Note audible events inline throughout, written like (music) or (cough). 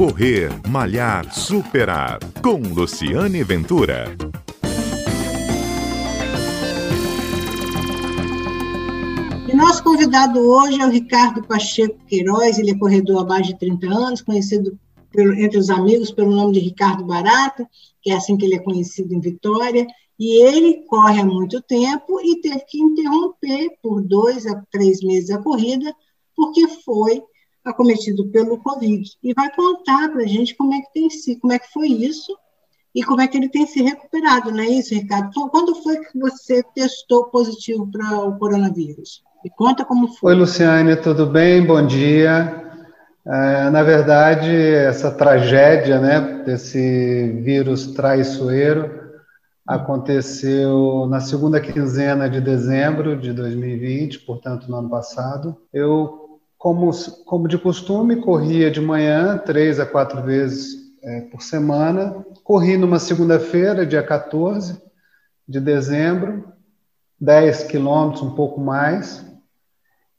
Correr, Malhar, Superar. Com Luciane Ventura. E nosso convidado hoje é o Ricardo Pacheco Queiroz, ele é corredor há mais de 30 anos, conhecido pelo, entre os amigos pelo nome de Ricardo Barata, que é assim que ele é conhecido em Vitória, e ele corre há muito tempo e teve que interromper por dois a três meses a corrida, porque foi acometido pelo Covid. E vai contar para a gente como é que tem sido, como é que foi isso e como é que ele tem se recuperado, não é isso, Ricardo? Então, quando foi que você testou positivo para o coronavírus? E conta como foi. Oi, Luciane, tudo bem? Bom dia. É, na verdade, essa tragédia né, desse vírus traiçoeiro aconteceu na segunda quinzena de dezembro de 2020, portanto, no ano passado. Eu, como, como de costume, corria de manhã três a quatro vezes é, por semana. Corri numa segunda-feira, dia 14 de dezembro, 10 quilômetros, um pouco mais,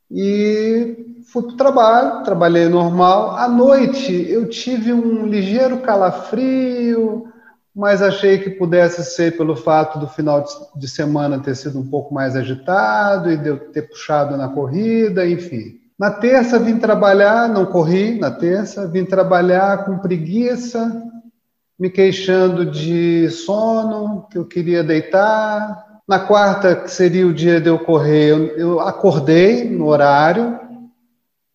e fui para o trabalho, trabalhei normal. À noite eu tive um ligeiro calafrio, mas achei que pudesse ser pelo fato do final de semana ter sido um pouco mais agitado e de eu ter puxado na corrida, enfim. Na terça vim trabalhar, não corri na terça, vim trabalhar com preguiça, me queixando de sono, que eu queria deitar. Na quarta, que seria o dia de eu correr, eu, acordei no horário,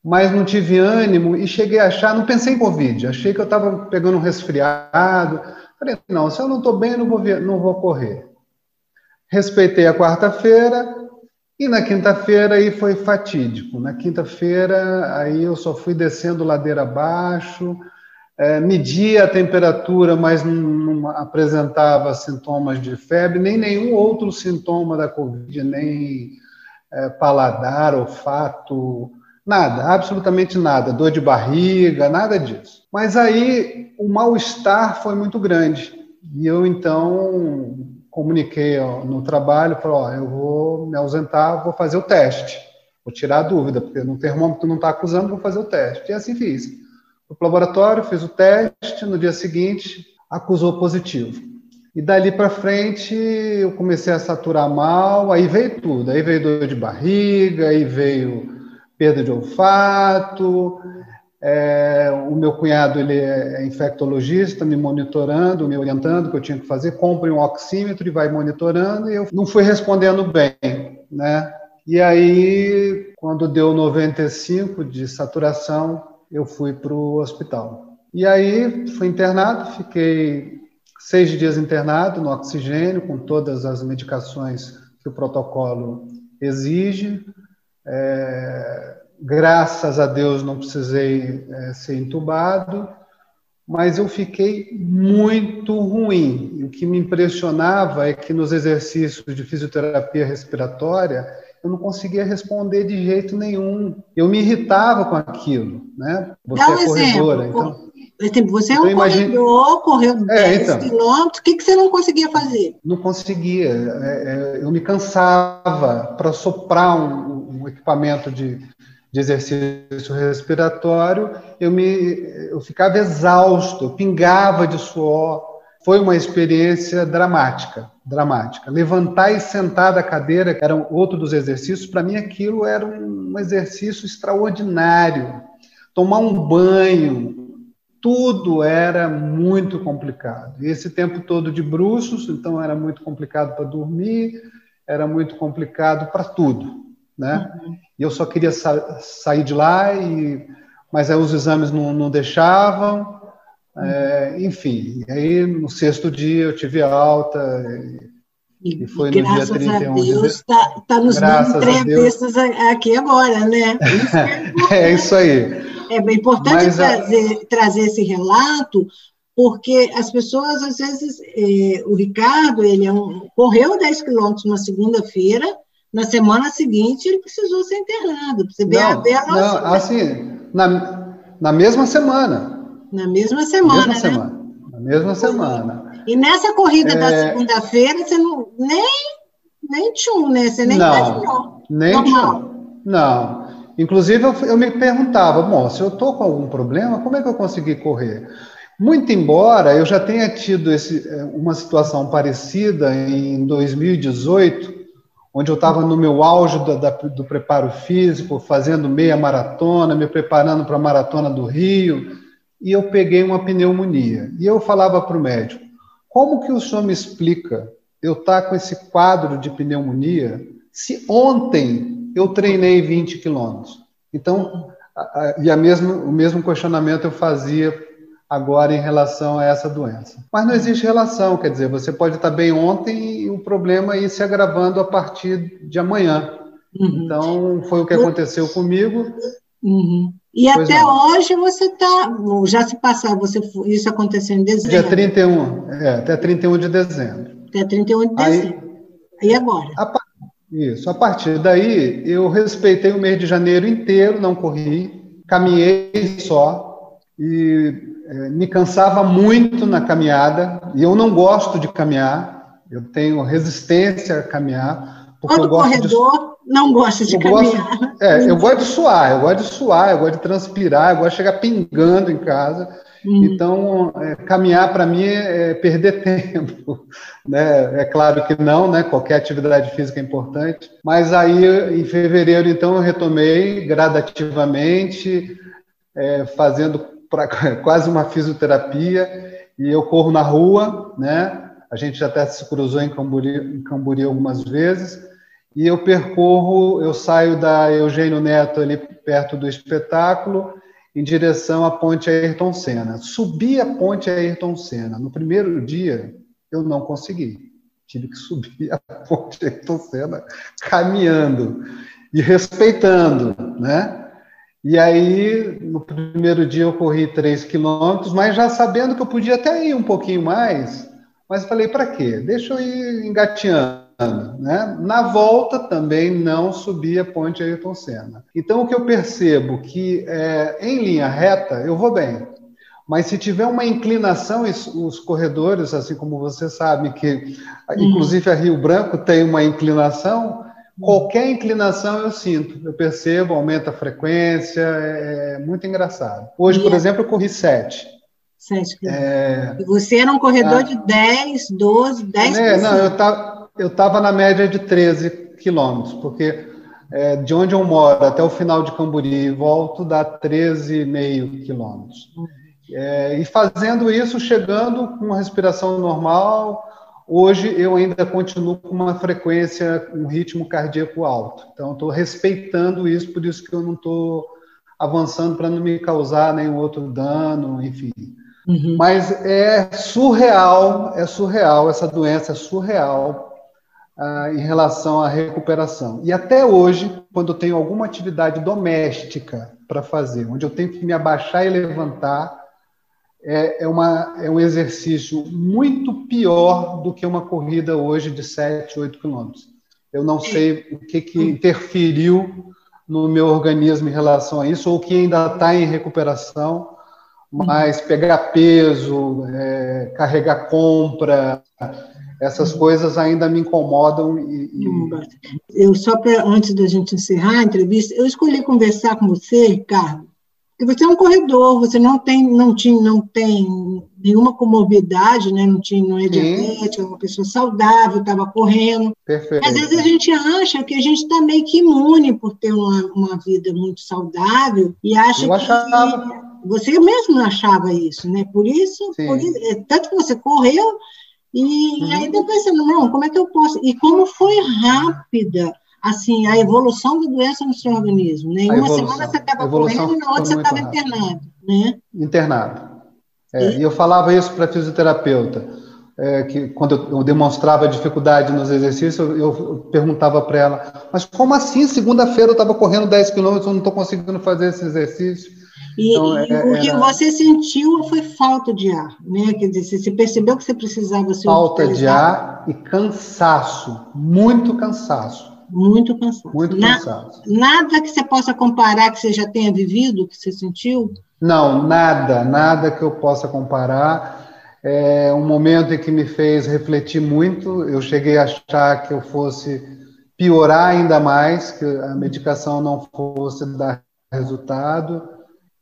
mas não tive ânimo e cheguei a achar, não pensei em Covid, achei que eu estava pegando um resfriado, Falei, não, se eu não estou bem, não vou, não vou correr. Respeitei a quarta-feira e na quinta-feira aí foi fatídico. Na quinta-feira aí eu só fui descendo ladeira abaixo, é, media a temperatura, mas não, não, apresentava sintomas de febre, nem nenhum outro sintoma da Covid, nem é, paladar, olfato, Nada, absolutamente nada, dor de barriga, nada disso. Mas aí o mal-estar foi muito grande. E eu então comuniquei ó, no trabalho, falei, ó, eu vou me ausentar, vou fazer o teste. Vou tirar a dúvida, porque no termômetro não está acusando, vou fazer o teste. E assim fiz. Fui para o laboratório, fiz o teste, no dia seguinte acusou positivo. E dali para frente eu comecei a saturar mal, aí veio tudo. Aí veio dor de barriga, aí veio perda de olfato. É, o meu cunhado ele é infectologista, me monitorando, me orientando o que eu tinha que fazer. Compre um oxímetro e vai monitorando. E eu não fui respondendo bem, né? E aí, quando deu 95 de saturação, eu fui para o hospital. E aí, fui internado, fiquei seis dias internado no oxigênio, com todas as medicações que o protocolo exige. É, graças a Deus não precisei é, ser entubado, mas eu fiquei muito ruim. E o que me impressionava é que nos exercícios de fisioterapia respiratória eu não conseguia responder de jeito nenhum. Eu me irritava com aquilo, né? Você Dá um é corredora, exemplo. então. Você é um então, corredor, correu 10 é, então, quilômetros, o que, que você não conseguia fazer? Não conseguia. É, é, eu me cansava para soprar um, equipamento de, de exercício respiratório, eu, me, eu ficava exausto, pingava de suor. Foi uma experiência dramática, dramática. Levantar e sentar da cadeira, que era outro dos exercícios, para mim aquilo era um exercício extraordinário. Tomar um banho, tudo era muito complicado. E esse tempo todo de bruços, então era muito complicado para dormir, era muito complicado para tudo né? Uhum. E eu só queria sa sair de lá, e, mas aí os exames não, não deixavam, é, enfim. aí no sexto dia eu tive alta, e, e foi e no dia 31 a Deus, está tá nos dando entrevistas aqui agora, né? Isso (laughs) é, é, isso aí. É bem importante mas, trazer, trazer esse relato, porque as pessoas, às vezes, eh, o Ricardo, ele é um, correu 10 quilômetros na segunda-feira, na semana seguinte ele precisou ser internado. Você vê não, a não, assim, na, na mesma semana. Na mesma semana, na mesma né? semana. Na mesma semana. E nessa corrida é... da segunda-feira, você não, nem, nem tchum, né? Você nem não, Nem tchum. Não. Inclusive, eu, eu me perguntava, bom, se eu estou com algum problema, como é que eu consegui correr? Muito embora eu já tenha tido esse, eh, uma situação parecida em 2018, onde eu estava no meu auge do, da, do preparo físico, fazendo meia maratona, me preparando para a maratona do Rio, e eu peguei uma pneumonia. E eu falava para o médico: como que o senhor me explica eu estar tá com esse quadro de pneumonia se ontem eu treinei 20 quilômetros? Então, a, a, e a mesmo, o mesmo questionamento eu fazia agora em relação a essa doença. Mas não existe relação, quer dizer, você pode estar bem ontem e o problema ir se agravando a partir de amanhã. Uhum. Então, foi o que aconteceu comigo. Uhum. E pois até não. hoje você está. Já se passou, você, isso aconteceu em dezembro. Dia 31, é, até 31 de dezembro. Até 31 de dezembro. Aí, e agora? A, isso. A partir daí, eu respeitei o mês de janeiro inteiro, não corri, caminhei só, e é, me cansava muito na caminhada, e eu não gosto de caminhar, eu tenho resistência a caminhar. Porque Todo eu gosto corredor de não gosta de eu caminhar. Gosto, é, eu gosto de suar, eu gosto de suar, eu gosto de transpirar, eu gosto de chegar pingando em casa. Hum. Então, é, caminhar para mim é, é perder (laughs) tempo. Né? É claro que não, né? qualquer atividade física é importante. Mas aí, em fevereiro, então, eu retomei gradativamente, é, fazendo pra, (laughs) quase uma fisioterapia, e eu corro na rua, né? A gente até se cruzou em Camburi, em Camburi algumas vezes e eu percorro, eu saio da Eugênio Neto ali perto do espetáculo em direção à ponte Ayrton Senna. Subi a ponte Ayrton Senna. No primeiro dia, eu não consegui. Tive que subir a ponte Ayrton Senna caminhando e respeitando, né? E aí, no primeiro dia eu corri 3 quilômetros, mas já sabendo que eu podia até ir um pouquinho mais, mas falei, para quê? Deixa eu ir engateando né? Na volta também não subia a ponte Ayrton Senna. Então o que eu percebo que é, em linha reta eu vou bem, mas se tiver uma inclinação, os corredores, assim como você sabe que, inclusive a Rio Branco tem uma inclinação, qualquer inclinação eu sinto, eu percebo, aumenta a frequência, é, é muito engraçado. Hoje, por exemplo, eu corri sete. Sete é, E você era um corredor de 10, 12, 10 é, Não, eu estava eu estava na média de 13 quilômetros, porque é, de onde eu moro até o final de Camburi e volto dá 13,5 quilômetros. É, e fazendo isso, chegando com uma respiração normal, hoje eu ainda continuo com uma frequência, um ritmo cardíaco alto. Então, estou respeitando isso, por isso que eu não estou avançando para não me causar nenhum outro dano, enfim. Uhum. Mas é surreal, é surreal, essa doença é surreal ah, em relação à recuperação. E até hoje, quando eu tenho alguma atividade doméstica para fazer, onde eu tenho que me abaixar e levantar, é, é, uma, é um exercício muito pior do que uma corrida hoje de 7, 8 quilômetros. Eu não sei o que, que interferiu no meu organismo em relação a isso, ou que ainda está em recuperação, mas pegar peso, é, carregar compra, essas coisas ainda me incomodam. E, e... Eu só para antes da gente encerrar a entrevista, eu escolhi conversar com você, Ricardo, você é um corredor, você não tem, não tinha, não tem nenhuma comorbidade, né? Não tinha, não é diabético, é uma pessoa saudável, estava correndo. Perfeito. Às vezes a gente acha que a gente está meio que imune por ter uma, uma vida muito saudável e acha eu achava... que você mesmo achava isso, né? Por isso, por isso é, tanto que você correu e uhum. aí eu pensando, não, como é que eu posso? E como foi rápida assim, a evolução da doença no seu organismo, né? Em uma semana você estava correndo e na outra você estava internado, né? Internado. É, e... e... eu falava isso para a fisioterapeuta, é, que quando eu, demonstrava dificuldade nos exercícios, eu, eu perguntava para ela, mas como assim, segunda-feira eu estava correndo 10 quilômetros, eu não estou conseguindo fazer esse exercício? E, então, e é, o que era... você sentiu foi falta de ar, né? Quer dizer, você percebeu que você precisava se Falta de ar e cansaço, muito cansaço. Muito cansaço. Muito. Na, nada que você possa comparar que você já tenha vivido, que você sentiu? Não, nada, nada que eu possa comparar. É um momento em que me fez refletir muito. Eu cheguei a achar que eu fosse piorar ainda mais, que a medicação não fosse dar resultado.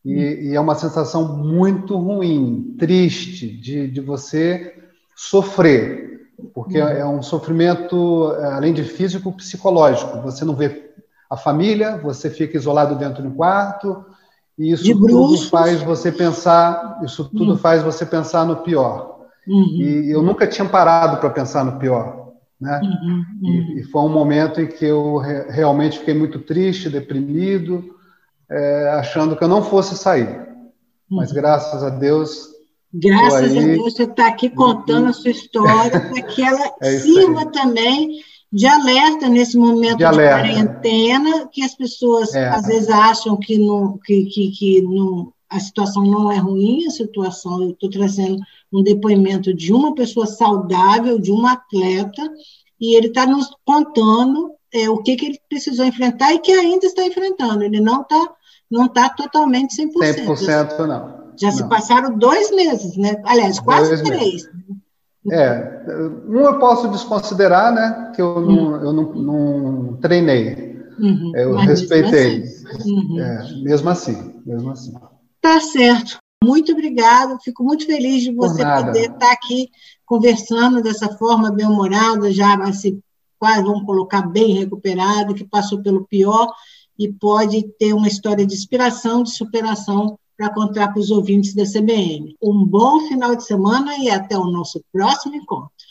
E, e é uma sensação muito ruim, triste, de, de você sofrer, porque uhum. é um sofrimento, além de físico, psicológico. Você não vê a família, você fica isolado dentro do quarto, e isso tudo faz você pensar, isso tudo uhum. faz você pensar no pior. Uhum. E eu nunca tinha parado para pensar no pior. Né? Uhum. E, uhum. e, foi um momento em que eu re, realmente fiquei muito triste, deprimido, é, achando que eu não fosse sair. Mas uhum. graças a Deus. Graças aí, a Deus você está aqui contando a sua história para que ela (laughs) é sirva também de alerta nesse momento de, de quarentena, que as pessoas é. às vezes acham que, não, que, que, que não, a situação não é ruim, a situação, eu estou trazendo um depoimento de uma pessoa saudável, de um atleta, e ele está nos contando é, o que, que ele precisou enfrentar e que ainda está enfrentando. Ele não está não tá totalmente 100%. 100% não. Já não. se passaram dois meses, né? Aliás, quase dois três. Meses. É, um eu posso desconsiderar, né? Que eu não, uhum. eu não, não treinei. Uhum. Eu Mas respeitei. Mesmo assim. Uhum. É, mesmo assim, mesmo assim. Tá certo. Muito obrigada. Fico muito feliz de você poder estar aqui conversando dessa forma bem-humorada, já assim, quase vamos colocar bem recuperado, que passou pelo pior e pode ter uma história de inspiração, de superação para contar para os ouvintes da CBN. Um bom final de semana e até o nosso próximo encontro.